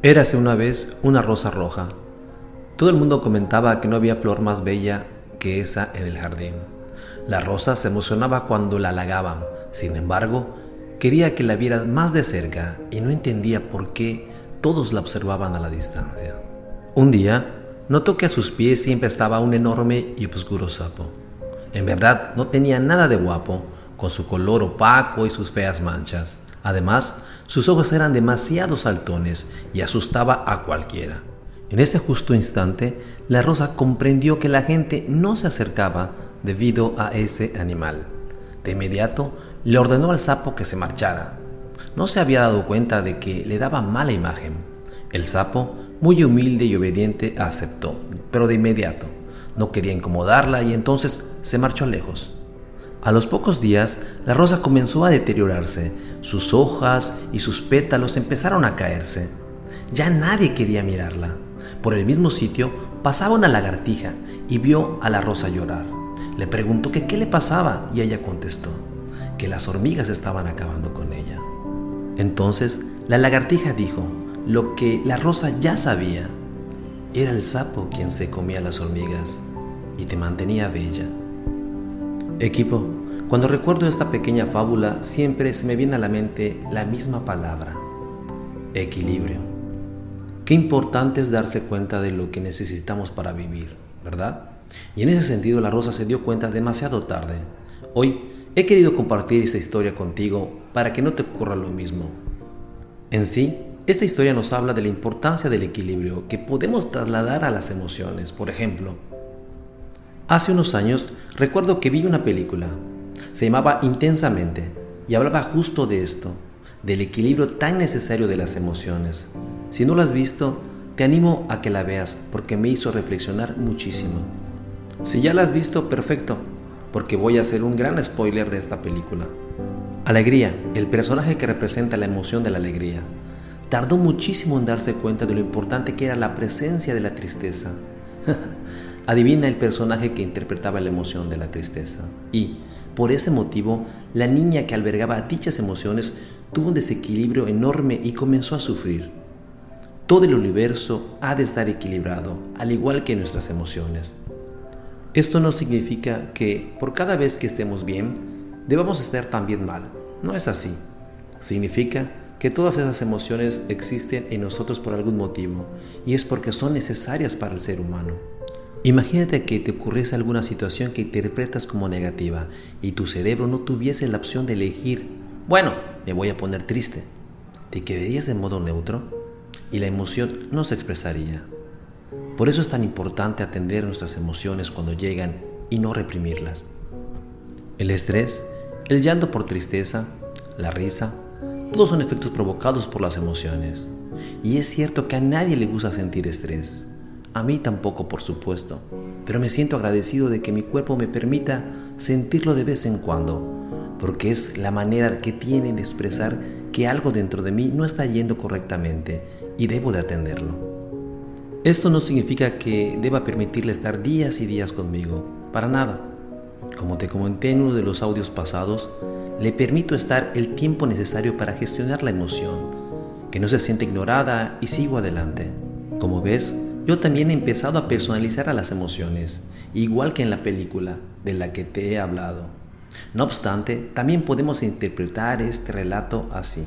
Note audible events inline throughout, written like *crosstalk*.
Érase una vez una rosa roja. Todo el mundo comentaba que no había flor más bella que esa en el jardín. La rosa se emocionaba cuando la halagaban, sin embargo, quería que la vieran más de cerca y no entendía por qué todos la observaban a la distancia. Un día, notó que a sus pies siempre estaba un enorme y oscuro sapo. En verdad, no tenía nada de guapo, con su color opaco y sus feas manchas. Además, sus ojos eran demasiado saltones y asustaba a cualquiera. En ese justo instante, la rosa comprendió que la gente no se acercaba debido a ese animal. De inmediato, le ordenó al sapo que se marchara. No se había dado cuenta de que le daba mala imagen. El sapo, muy humilde y obediente, aceptó, pero de inmediato. No quería incomodarla y entonces se marchó lejos. A los pocos días, la rosa comenzó a deteriorarse, sus hojas y sus pétalos empezaron a caerse. Ya nadie quería mirarla. Por el mismo sitio pasaba una lagartija y vio a la rosa llorar. Le preguntó que qué le pasaba y ella contestó que las hormigas estaban acabando con ella. Entonces la lagartija dijo lo que la rosa ya sabía. Era el sapo quien se comía las hormigas y te mantenía bella. Equipo, cuando recuerdo esta pequeña fábula siempre se me viene a la mente la misma palabra, equilibrio. Qué importante es darse cuenta de lo que necesitamos para vivir, ¿verdad? Y en ese sentido la Rosa se dio cuenta demasiado tarde. Hoy he querido compartir esa historia contigo para que no te ocurra lo mismo. En sí, esta historia nos habla de la importancia del equilibrio que podemos trasladar a las emociones. Por ejemplo, Hace unos años recuerdo que vi una película. Se llamaba Intensamente y hablaba justo de esto, del equilibrio tan necesario de las emociones. Si no la has visto, te animo a que la veas porque me hizo reflexionar muchísimo. Si ya la has visto, perfecto, porque voy a hacer un gran spoiler de esta película. Alegría, el personaje que representa la emoción de la alegría. Tardó muchísimo en darse cuenta de lo importante que era la presencia de la tristeza. *laughs* Adivina el personaje que interpretaba la emoción de la tristeza. Y, por ese motivo, la niña que albergaba dichas emociones tuvo un desequilibrio enorme y comenzó a sufrir. Todo el universo ha de estar equilibrado, al igual que nuestras emociones. Esto no significa que por cada vez que estemos bien, debamos estar también mal. No es así. Significa que todas esas emociones existen en nosotros por algún motivo y es porque son necesarias para el ser humano. Imagínate que te ocurriese alguna situación que interpretas como negativa y tu cerebro no tuviese la opción de elegir, bueno, me voy a poner triste. Te quedarías en modo neutro y la emoción no se expresaría. Por eso es tan importante atender nuestras emociones cuando llegan y no reprimirlas. El estrés, el llanto por tristeza, la risa, todos son efectos provocados por las emociones. Y es cierto que a nadie le gusta sentir estrés. A mí tampoco, por supuesto, pero me siento agradecido de que mi cuerpo me permita sentirlo de vez en cuando, porque es la manera que tiene de expresar que algo dentro de mí no está yendo correctamente y debo de atenderlo. Esto no significa que deba permitirle estar días y días conmigo, para nada. Como te comenté en uno de los audios pasados, le permito estar el tiempo necesario para gestionar la emoción, que no se siente ignorada y sigo adelante. Como ves, yo también he empezado a personalizar a las emociones, igual que en la película de la que te he hablado. No obstante, también podemos interpretar este relato así.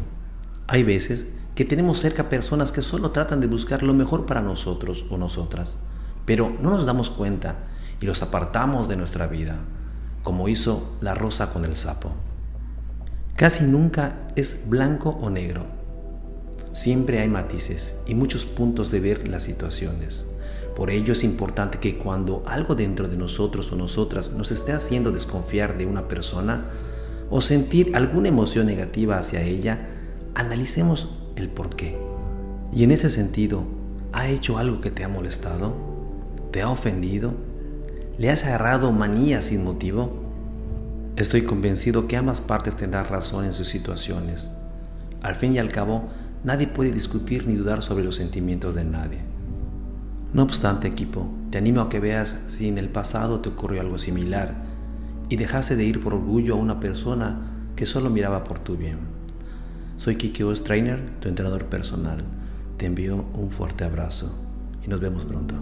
Hay veces que tenemos cerca personas que solo tratan de buscar lo mejor para nosotros o nosotras, pero no nos damos cuenta y los apartamos de nuestra vida, como hizo la rosa con el sapo. Casi nunca es blanco o negro Siempre hay matices y muchos puntos de ver las situaciones. Por ello es importante que cuando algo dentro de nosotros o nosotras nos esté haciendo desconfiar de una persona o sentir alguna emoción negativa hacia ella, analicemos el por qué. Y en ese sentido, ¿ha hecho algo que te ha molestado? ¿Te ha ofendido? ¿Le has agarrado manía sin motivo? Estoy convencido que ambas partes tendrán razón en sus situaciones. Al fin y al cabo, Nadie puede discutir ni dudar sobre los sentimientos de nadie. No obstante, equipo, te animo a que veas si en el pasado te ocurrió algo similar y dejase de ir por orgullo a una persona que solo miraba por tu bien. Soy Kiki Trainer, tu entrenador personal. Te envío un fuerte abrazo y nos vemos pronto.